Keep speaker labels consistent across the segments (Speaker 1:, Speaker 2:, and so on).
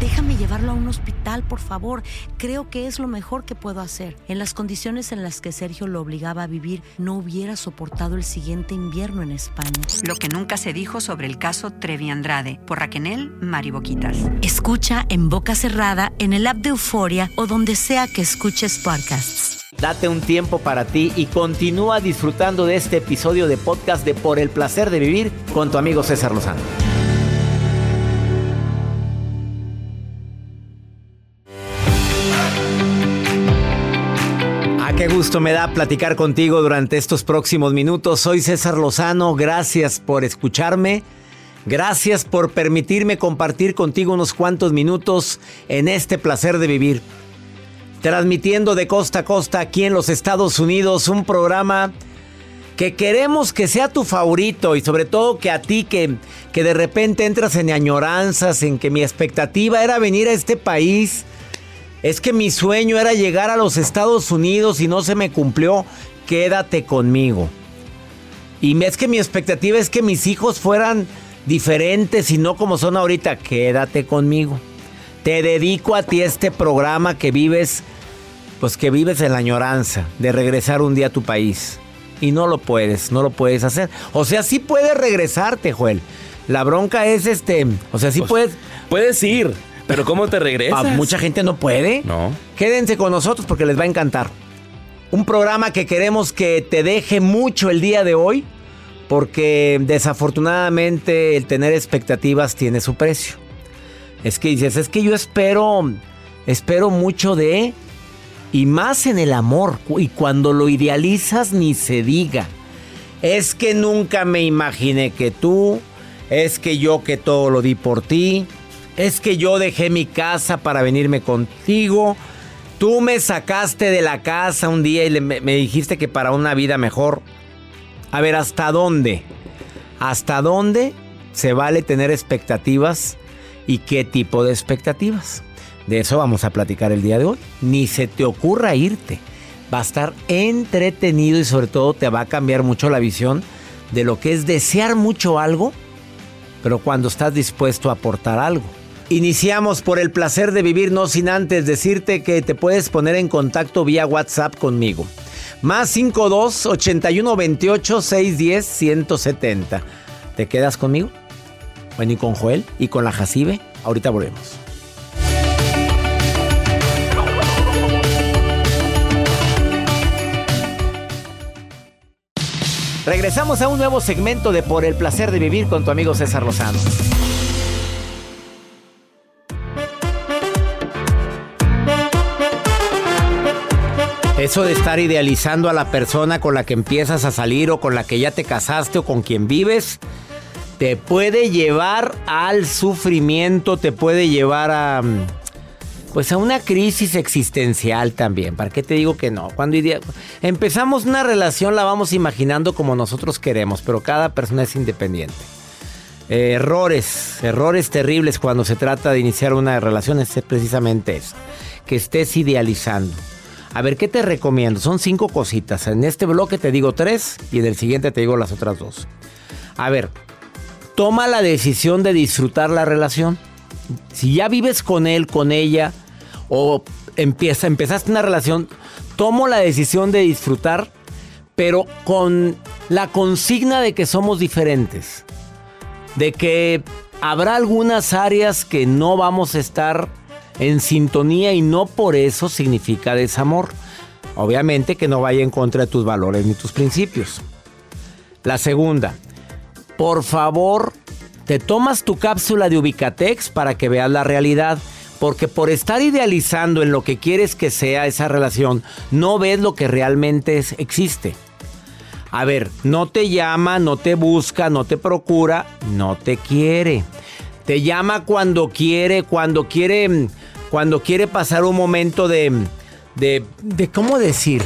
Speaker 1: Déjame llevarlo a un hospital, por favor. Creo que es lo mejor que puedo hacer. En las condiciones en las que Sergio lo obligaba a vivir, no hubiera soportado el siguiente invierno en España.
Speaker 2: Lo que nunca se dijo sobre el caso Trevi Andrade, por Raquel Mariboquitas.
Speaker 1: Escucha en boca cerrada, en el app de Euforia o donde sea que escuches podcasts.
Speaker 3: Date un tiempo para ti y continúa disfrutando de este episodio de podcast de Por el placer de vivir con tu amigo César Lozano. Gusto me da platicar contigo durante estos próximos minutos. Soy César Lozano, gracias por escucharme. Gracias por permitirme compartir contigo unos cuantos minutos en este placer de vivir. Transmitiendo de costa a costa aquí en los Estados Unidos un programa que queremos que sea tu favorito y sobre todo que a ti que, que de repente entras en añoranzas, en que mi expectativa era venir a este país es que mi sueño era llegar a los Estados Unidos y no se me cumplió. Quédate conmigo. Y es que mi expectativa es que mis hijos fueran diferentes y no como son ahorita. Quédate conmigo. Te dedico a ti este programa que vives, pues que vives en la añoranza de regresar un día a tu país. Y no lo puedes, no lo puedes hacer. O sea, sí puedes regresarte, Joel. La bronca es este, o sea, sí
Speaker 4: Pues,
Speaker 3: puedes...
Speaker 4: Puedes ir, pero ¿cómo te regresas?
Speaker 3: Ah, mucha gente no puede.
Speaker 4: No.
Speaker 3: Quédense con nosotros porque les va a encantar. Un programa que queremos que te deje mucho el día de hoy, porque desafortunadamente el tener expectativas tiene su precio. Es que dices, es que yo espero, espero mucho de, y más en el amor, y cuando lo idealizas ni se diga. Es que nunca me imaginé que tú, es que yo que todo lo di por ti, es que yo dejé mi casa para venirme contigo. Tú me sacaste de la casa un día y me, me dijiste que para una vida mejor. A ver, ¿hasta dónde? ¿Hasta dónde se vale tener expectativas y qué tipo de expectativas? De eso vamos a platicar el día de hoy. Ni se te ocurra irte. Va a estar entretenido y sobre todo te va a cambiar mucho la visión de lo que es desear mucho algo pero cuando estás dispuesto a aportar algo. Iniciamos por el placer de vivir, no sin antes decirte que te puedes poner en contacto vía WhatsApp conmigo. Más 52 81 28 610 170. ¿Te quedas conmigo? Bueno, y con Joel y con la Jacibe. Ahorita volvemos. Regresamos a un nuevo segmento de Por el placer de vivir con tu amigo César Lozano. Eso de estar idealizando a la persona con la que empiezas a salir o con la que ya te casaste o con quien vives, te puede llevar al sufrimiento, te puede llevar a mm, pues a una crisis existencial también. ¿Para qué te digo que no? Cuando empezamos una relación la vamos imaginando como nosotros queremos, pero cada persona es independiente. Errores, errores terribles cuando se trata de iniciar una relación es precisamente eso, que estés idealizando. A ver, ¿qué te recomiendo? Son cinco cositas. En este bloque te digo tres y en el siguiente te digo las otras dos. A ver, toma la decisión de disfrutar la relación. Si ya vives con él, con ella, o empieza, empezaste una relación, tomo la decisión de disfrutar, pero con la consigna de que somos diferentes, de que habrá algunas áreas que no vamos a estar en sintonía y no por eso significa desamor. Obviamente que no vaya en contra de tus valores ni tus principios. La segunda, por favor, te tomas tu cápsula de Ubicatex para que veas la realidad. Porque por estar idealizando en lo que quieres que sea esa relación, no ves lo que realmente existe. A ver, no te llama, no te busca, no te procura, no te quiere. Te llama cuando quiere, cuando quiere, cuando quiere pasar un momento de, de, de ¿cómo decir?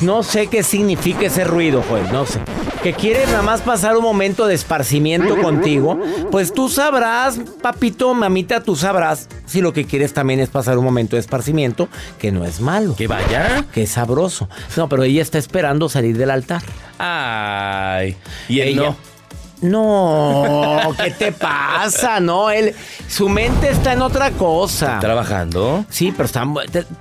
Speaker 3: no sé qué significa ese ruido, Joel, no sé. Que quiere nada más pasar un momento de esparcimiento contigo, pues tú sabrás, papito, mamita, tú sabrás si lo que quieres también es pasar un momento de esparcimiento, que no es malo.
Speaker 4: Que vaya.
Speaker 3: Que es sabroso. No, pero ella está esperando salir del altar.
Speaker 4: Ay. Y él no.
Speaker 3: No, ¿qué te pasa? No, él, su mente está en otra cosa.
Speaker 4: ¿Trabajando?
Speaker 3: Sí, pero está,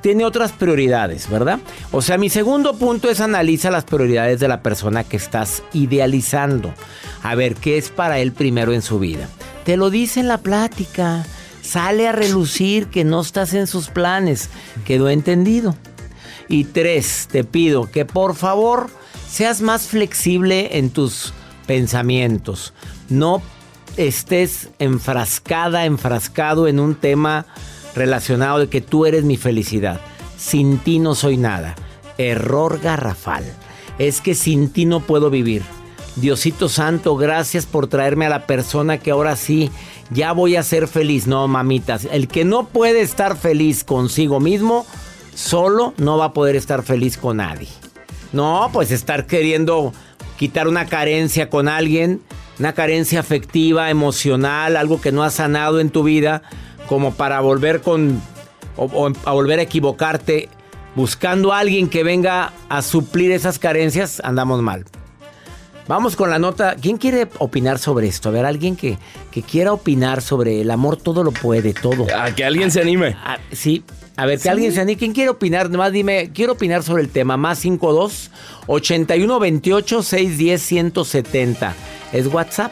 Speaker 3: tiene otras prioridades, ¿verdad? O sea, mi segundo punto es analiza las prioridades de la persona que estás idealizando. A ver, ¿qué es para él primero en su vida? Te lo dice en la plática. Sale a relucir que no estás en sus planes. Quedó entendido. Y tres, te pido que por favor seas más flexible en tus pensamientos. No estés enfrascada, enfrascado en un tema relacionado de que tú eres mi felicidad. Sin ti no soy nada. Error garrafal. Es que sin ti no puedo vivir. Diosito Santo, gracias por traerme a la persona que ahora sí ya voy a ser feliz. No, mamitas, el que no puede estar feliz consigo mismo, solo no va a poder estar feliz con nadie. No, pues estar queriendo quitar una carencia con alguien, una carencia afectiva, emocional, algo que no has sanado en tu vida, como para volver con a volver a equivocarte buscando a alguien que venga a suplir esas carencias, andamos mal. Vamos con la nota. ¿Quién quiere opinar sobre esto? A ver, alguien que, que quiera opinar sobre el amor, todo lo puede, todo.
Speaker 4: A que alguien se anime.
Speaker 3: Ah, sí, a ver, que alguien se anime. ¿Quién quiere opinar? Nomás dime, quiero opinar sobre el tema. Más 52 81 28 610 170. Es WhatsApp.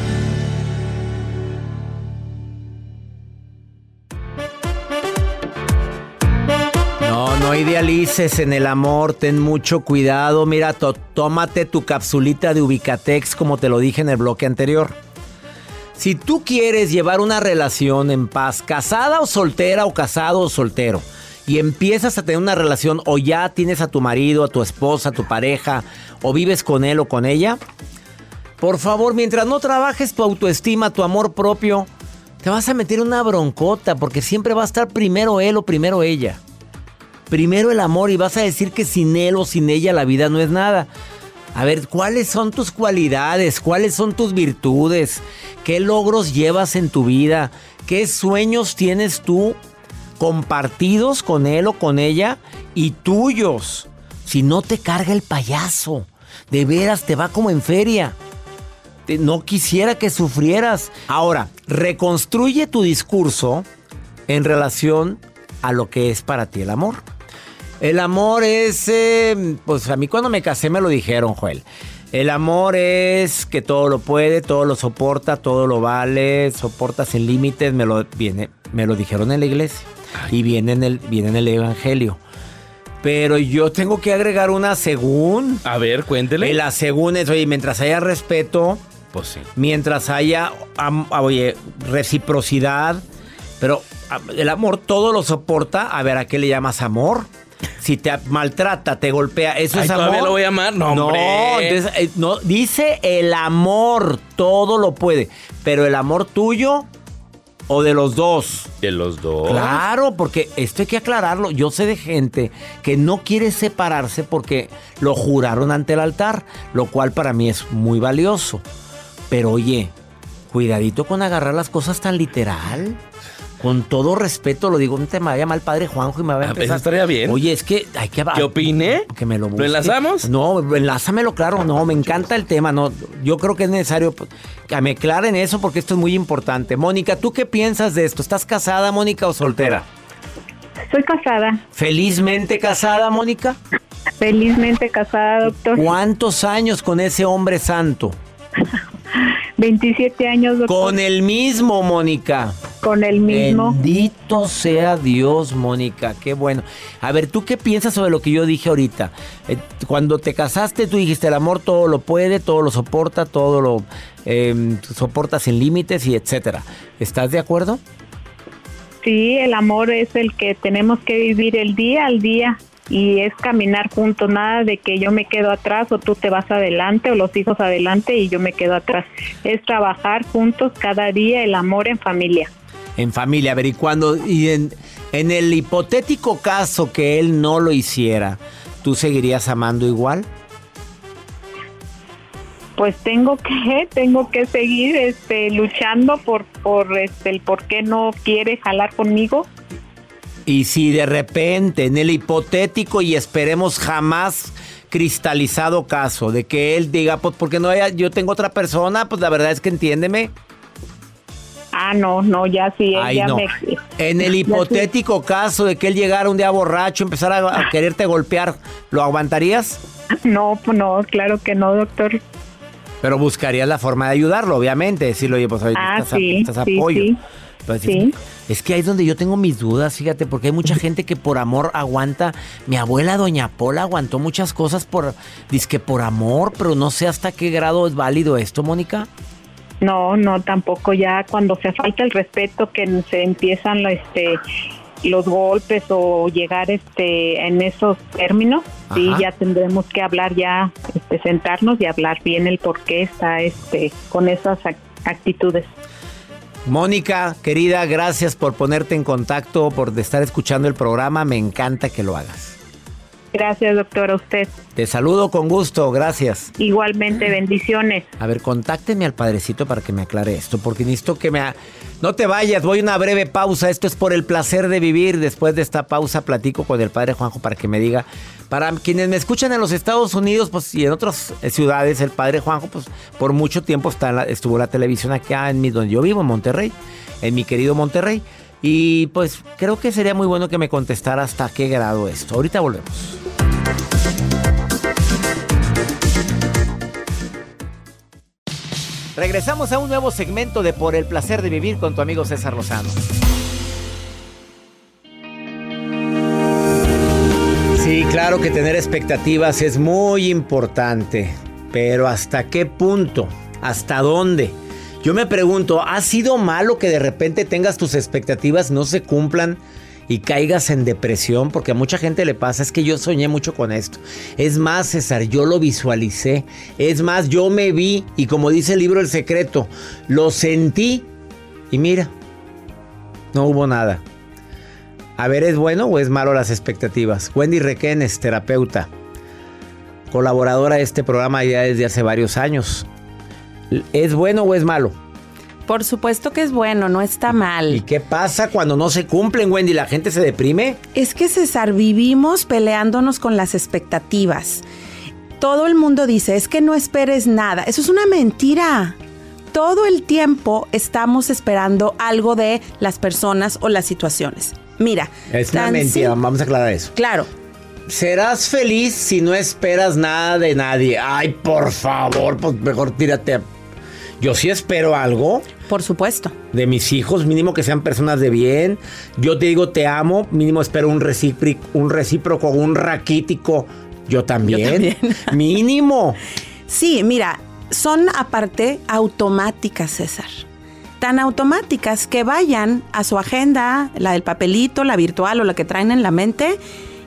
Speaker 3: No, no idealices en el amor, ten mucho cuidado. Mira, tómate tu capsulita de Ubicatex como te lo dije en el bloque anterior. Si tú quieres llevar una relación en paz, casada o soltera o casado o soltero, y empiezas a tener una relación o ya tienes a tu marido, a tu esposa, a tu pareja, o vives con él o con ella, por favor, mientras no trabajes tu autoestima, tu amor propio, te vas a meter una broncota porque siempre va a estar primero él o primero ella primero el amor y vas a decir que sin él o sin ella la vida no es nada. A ver, ¿cuáles son tus cualidades? ¿Cuáles son tus virtudes? ¿Qué logros llevas en tu vida? ¿Qué sueños tienes tú compartidos con él o con ella y tuyos? Si no te carga el payaso, de veras te va como en feria. No quisiera que sufrieras. Ahora, reconstruye tu discurso en relación a lo que es para ti el amor. El amor es, eh, pues a mí cuando me casé me lo dijeron, Joel. El amor es que todo lo puede, todo lo soporta, todo lo vale, soporta sin límites, me lo, viene, me lo dijeron en la iglesia y viene en, el, viene en el Evangelio. Pero yo tengo que agregar una según.
Speaker 4: A ver, cuéntele.
Speaker 3: La según es, oye, mientras haya respeto,
Speaker 4: Pues sí.
Speaker 3: mientras haya, oye, reciprocidad, pero el amor todo lo soporta. A ver, ¿a qué le llamas amor? Si te maltrata, te golpea, ¿eso
Speaker 4: Ay,
Speaker 3: es amor?
Speaker 4: ¿todavía lo voy a amar? No,
Speaker 3: entonces, eh, no, dice el amor, todo lo puede, pero el amor tuyo o de los dos.
Speaker 4: De los dos.
Speaker 3: Claro, porque esto hay que aclararlo. Yo sé de gente que no quiere separarse porque lo juraron ante el altar, lo cual para mí es muy valioso. Pero oye, cuidadito con agarrar las cosas tan literal. Con todo respeto lo digo, no te me vaya mal padre Juanjo y me va a
Speaker 4: Ah,
Speaker 3: empezar.
Speaker 4: eso estaría bien.
Speaker 3: Oye, es que hay que
Speaker 4: ¿Qué opiné?
Speaker 3: que me lo busque.
Speaker 4: enlazamos?
Speaker 3: No, enlázamelo, claro. No, me encanta el tema. No, yo creo que es necesario pues, que me aclaren eso porque esto es muy importante. Mónica, ¿tú qué piensas de esto? ¿Estás casada, Mónica, o soltera?
Speaker 5: Soy casada,
Speaker 3: Felizmente casada, Mónica.
Speaker 5: felizmente casada, doctor.
Speaker 3: ¿Cuántos años con ese hombre santo?
Speaker 5: 27 años, doctor.
Speaker 3: Con el mismo, Mónica.
Speaker 5: Con el mismo.
Speaker 3: Bendito sea Dios, Mónica, qué bueno. A ver, ¿tú qué piensas sobre lo que yo dije ahorita? Eh, cuando te casaste, tú dijiste, el amor todo lo puede, todo lo soporta, todo lo eh, soporta sin límites y etcétera. ¿Estás de acuerdo?
Speaker 5: Sí, el amor es el que tenemos que vivir el día al día y es caminar juntos, nada de que yo me quedo atrás o tú te vas adelante o los hijos adelante y yo me quedo atrás. Es trabajar juntos cada día el amor en familia.
Speaker 3: En familia, a ver, y cuando, y en, en el hipotético caso que él no lo hiciera, ¿tú seguirías amando igual?
Speaker 5: Pues tengo que tengo que seguir este luchando por por este el por qué no quiere jalar conmigo.
Speaker 3: Y si de repente, en el hipotético y esperemos jamás cristalizado caso de que él diga, pues porque no haya, yo tengo otra persona, pues la verdad es que entiéndeme.
Speaker 5: Ah, no, no, ya sí,
Speaker 3: Ay,
Speaker 5: ya
Speaker 3: no.
Speaker 5: me
Speaker 3: En el hipotético caso de que él llegara un día borracho, empezara a, a quererte golpear, ¿lo aguantarías?
Speaker 5: No, pues no, claro que no, doctor.
Speaker 3: Pero buscarías la forma de ayudarlo, obviamente. Decirle, oye, pues oye,
Speaker 5: Ah,
Speaker 3: necesitas,
Speaker 5: sí, sí,
Speaker 3: apoyo.
Speaker 5: sí.
Speaker 3: Pues,
Speaker 5: Sí.
Speaker 3: Es que ahí es donde yo tengo mis dudas, fíjate, porque hay mucha gente que por amor aguanta. Mi abuela, doña Pola, aguantó muchas cosas por, dizque por amor, pero no sé hasta qué grado es válido esto, Mónica.
Speaker 5: No, no, tampoco ya cuando se falta el respeto que se empiezan este los golpes o llegar este en esos términos, sí ya tendremos que hablar ya, este, sentarnos y hablar bien el por qué está este con esas ac- actitudes.
Speaker 3: Mónica, querida, gracias por ponerte en contacto, por estar escuchando el programa. Me encanta que lo hagas.
Speaker 5: Gracias, doctor, a usted.
Speaker 3: Te saludo con gusto, gracias.
Speaker 5: Igualmente, bendiciones.
Speaker 3: A ver, contáctenme al padrecito para que me aclare esto, porque necesito que me... ha- No te vayas, voy a una breve pausa. Esto es por el placer de vivir. Después de esta pausa platico con el padre Juanjo para que me diga... Para quienes me escuchan en los Estados Unidos pues, y en otras eh, ciudades, el padre Juanjo pues por mucho tiempo está en la- estuvo en la televisión acá en mi, donde yo vivo, en Monterrey, en mi querido Monterrey. Y pues creo que sería muy bueno que me contestara hasta qué grado esto. Ahorita volvemos. Regresamos a un nuevo segmento de Por el placer de vivir con tu amigo César Lozano. Sí, claro que tener expectativas es muy importante, pero ¿hasta qué punto? ¿Hasta dónde? Yo me pregunto, ¿ha sido malo que de repente tengas tus expectativas no se cumplan y caigas en depresión? Porque a mucha gente le pasa, es que yo soñé mucho con esto. Es más, César, yo lo visualicé. Es más, yo me vi y como dice el libro El Secreto, lo sentí y mira, no hubo nada. A ver, ¿es bueno o es malo las expectativas? Wendy Requenes, terapeuta, colaboradora de este programa ya desde hace varios años. ¿Es bueno o es malo?
Speaker 6: Por supuesto que es bueno, no está mal.
Speaker 3: ¿Y qué pasa cuando no se cumplen, Wendy? ¿La gente se deprime?
Speaker 6: Es que César, vivimos peleándonos con las expectativas. Todo el mundo dice, es que no esperes nada. Eso es una mentira. Todo el tiempo estamos esperando algo de las personas o las situaciones. Mira.
Speaker 3: Es una mentira, vamos a aclarar eso.
Speaker 6: Claro.
Speaker 3: Serás feliz si no esperas nada de nadie. Ay, por favor, pues mejor tírate. a- Yo sí espero algo.
Speaker 6: Por supuesto.
Speaker 3: De mis hijos, mínimo que sean personas de bien. Yo te digo te amo, mínimo espero un recíproco, un recíproco, un raquítico. Yo también.
Speaker 6: Yo también.
Speaker 3: mínimo.
Speaker 6: Sí, mira, son aparte automáticas, César. Tan automáticas que vayan a su agenda, la del papelito, la virtual o la que traen en la mente,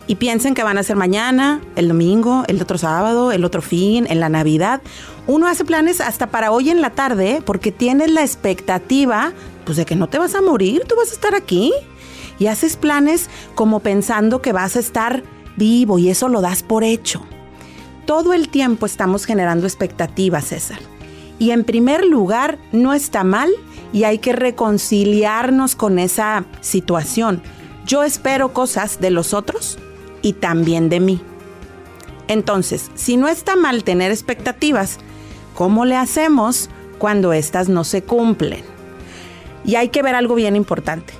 Speaker 6: y piensen que van a ser mañana, el domingo, el otro sábado, el otro fin, en la Navidad. Uno hace planes hasta para hoy en la tarde porque tienes la expectativa pues de que no te vas a morir, tú vas a estar aquí. Y haces planes como pensando que vas a estar vivo y eso lo das por hecho. Todo el tiempo estamos generando expectativas, César. Y en primer lugar, no está mal y hay que reconciliarnos con esa situación. Yo espero cosas de los otros y también de mí. Entonces, si no está mal tener expectativas, ¿cómo le hacemos cuando éstas no se cumplen? Y hay que ver algo bien importante.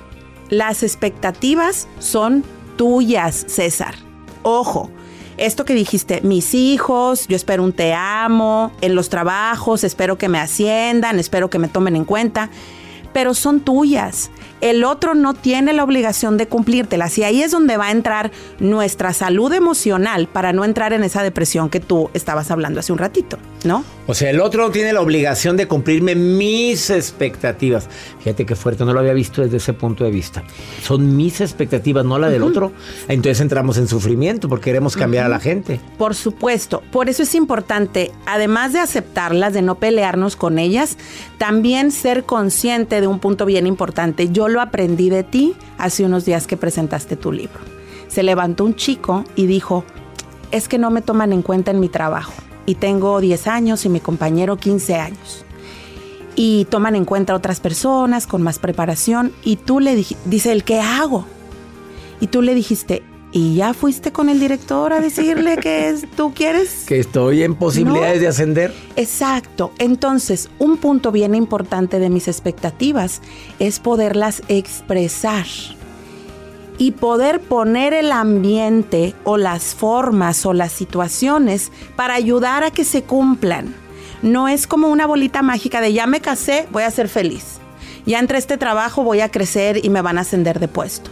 Speaker 6: Las expectativas son tuyas, César. Ojo, esto que dijiste, mis hijos, yo espero un te amo, en los trabajos, espero que me asciendan, espero que me tomen en cuenta, pero son tuyas el otro no tiene la obligación de cumplírtelas. Y ahí es donde va a entrar nuestra salud emocional para no entrar en esa depresión que tú estabas hablando hace un ratito, ¿no?
Speaker 3: O sea, el otro no tiene la obligación de cumplirme mis expectativas. Fíjate qué fuerte, no lo había visto desde ese punto de vista. Son mis expectativas, no la del otro. Entonces entramos en sufrimiento porque queremos cambiar a la gente.
Speaker 6: Por supuesto, por eso es importante, además de aceptarlas, de no pelearnos con ellas, también ser consciente de un punto bien importante. Yo lo aprendí de ti hace unos días que presentaste tu libro. Se levantó un chico y dijo, es que no me toman en cuenta en mi trabajo. Y tengo 10 años y mi compañero 15 años. Y toman en cuenta otras personas con más preparación. Y tú le dijiste, dice el ¿qué hago? Y tú le dijiste, ¿y ya fuiste con el director a decirle que tú quieres?
Speaker 3: Que estoy en posibilidades de ascender.
Speaker 6: Exacto. Entonces, un punto bien importante de mis expectativas es poderlas expresar y poder poner el ambiente o las formas o las situaciones para ayudar a que se cumplan. No es como una bolita mágica de ya me casé, voy a ser feliz. Ya entre este trabajo voy a crecer y me van a ascender de puesto.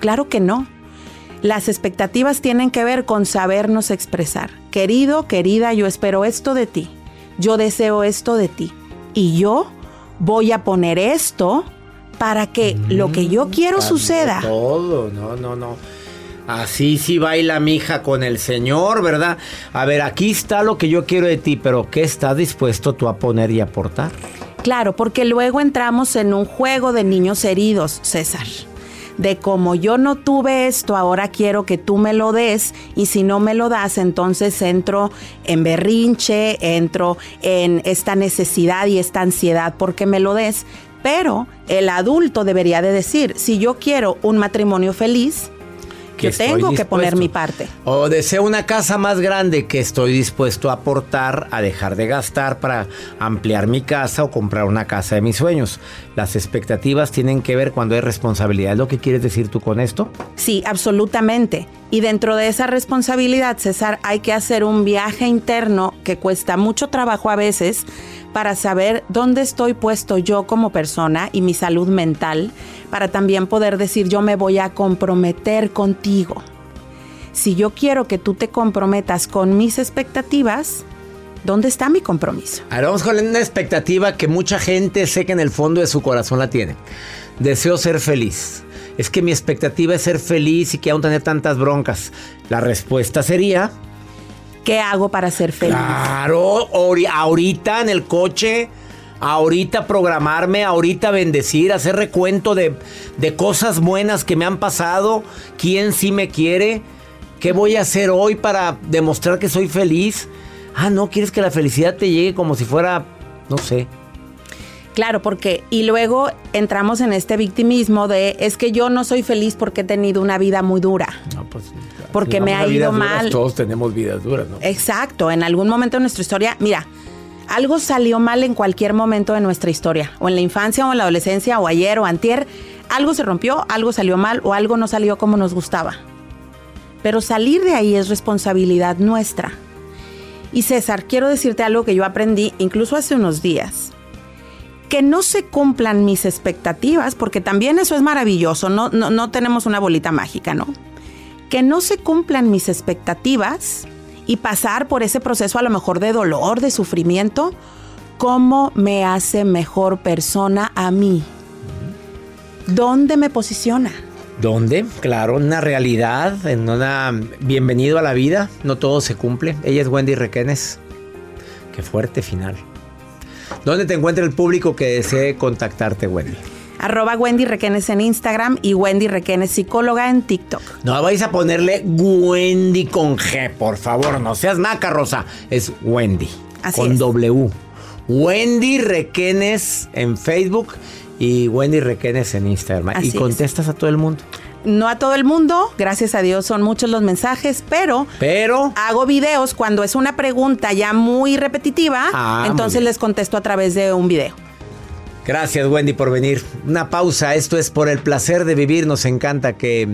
Speaker 6: Claro que no. Las expectativas tienen que ver con sabernos expresar. Querido, querida, yo espero esto de ti. Yo deseo esto de ti. Y yo voy a poner esto para que lo que yo quiero suceda.
Speaker 3: Todo, no, no, no. Así sí baila mi hija con el Señor, ¿verdad? A ver, aquí está lo que yo quiero de ti, pero ¿qué estás dispuesto tú a poner y aportar?
Speaker 6: Claro, porque luego entramos en un juego de niños heridos, César de como yo no tuve esto, ahora quiero que tú me lo des y si no me lo das, entonces entro en berrinche, entro en esta necesidad y esta ansiedad porque me lo des. Pero el adulto debería de decir, si yo quiero un matrimonio feliz, que tengo que poner mi parte.
Speaker 3: O deseo una casa más grande que estoy dispuesto a aportar, a dejar de gastar para ampliar mi casa o comprar una casa de mis sueños. Las expectativas tienen que ver cuando hay responsabilidad. ¿Es lo que quieres decir tú con esto?
Speaker 6: Sí, absolutamente. Y dentro de esa responsabilidad, César, hay que hacer un viaje interno que cuesta mucho trabajo a veces para saber dónde estoy puesto yo como persona y mi salud mental, para también poder decir yo me voy a comprometer contigo. Si yo quiero que tú te comprometas con mis expectativas, ¿dónde está mi compromiso?
Speaker 3: Ahora vamos con una expectativa que mucha gente sé que en el fondo de su corazón la tiene. Deseo ser feliz. Es que mi expectativa es ser feliz y que aún tener tantas broncas. La respuesta sería
Speaker 6: ¿Qué hago para ser feliz?
Speaker 3: Claro, ahorita en el coche, ahorita programarme, ahorita bendecir, hacer recuento de, de cosas buenas que me han pasado, quién sí me quiere, qué voy a hacer hoy para demostrar que soy feliz. Ah, no, quieres que la felicidad te llegue como si fuera, no sé,
Speaker 6: Claro, porque y luego entramos en este victimismo de es que yo no soy feliz porque he tenido una vida muy dura. No, pues porque me ha ido mal.
Speaker 3: todos tenemos vidas duras, ¿no?
Speaker 6: Exacto, en algún momento de nuestra historia, mira, algo salió mal en cualquier momento de nuestra historia, o en la infancia o en la adolescencia o ayer o antier, algo se rompió, algo salió mal o algo no salió como nos gustaba. Pero salir de ahí es responsabilidad nuestra. Y César, quiero decirte algo que yo aprendí incluso hace unos días. Que no se cumplan mis expectativas, porque también eso es maravilloso, no, no, no tenemos una bolita mágica, ¿no? Que no se cumplan mis expectativas y pasar por ese proceso a lo mejor de dolor, de sufrimiento, ¿cómo me hace mejor persona a mí? ¿Dónde me posiciona?
Speaker 3: ¿Dónde? Claro, una realidad, en una bienvenido a la vida, no todo se cumple. Ella es Wendy Requenes. Qué fuerte final. ¿Dónde te encuentra el público que desee contactarte, Wendy?
Speaker 6: Arroba Wendy Requenes en Instagram y Wendy Requenes psicóloga en TikTok.
Speaker 3: No vais a ponerle Wendy con G, por favor, no seas macarrosa. Es Wendy.
Speaker 6: Así
Speaker 3: con
Speaker 6: es.
Speaker 3: W. Wendy Requenes en Facebook y Wendy Requenes en Instagram.
Speaker 6: Así
Speaker 3: y
Speaker 6: es.
Speaker 3: contestas a todo el mundo.
Speaker 6: No a todo el mundo, gracias a Dios son muchos los mensajes, pero
Speaker 3: Pero
Speaker 6: hago videos cuando es una pregunta ya muy repetitiva,
Speaker 3: Ah,
Speaker 6: entonces les contesto a través de un video.
Speaker 3: Gracias Wendy por venir. Una pausa, esto es por el placer de vivir. Nos encanta que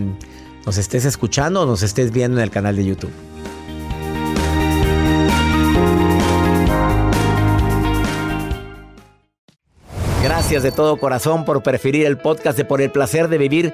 Speaker 3: nos estés escuchando o nos estés viendo en el canal de YouTube. Gracias de todo corazón por preferir el podcast de Por el placer de vivir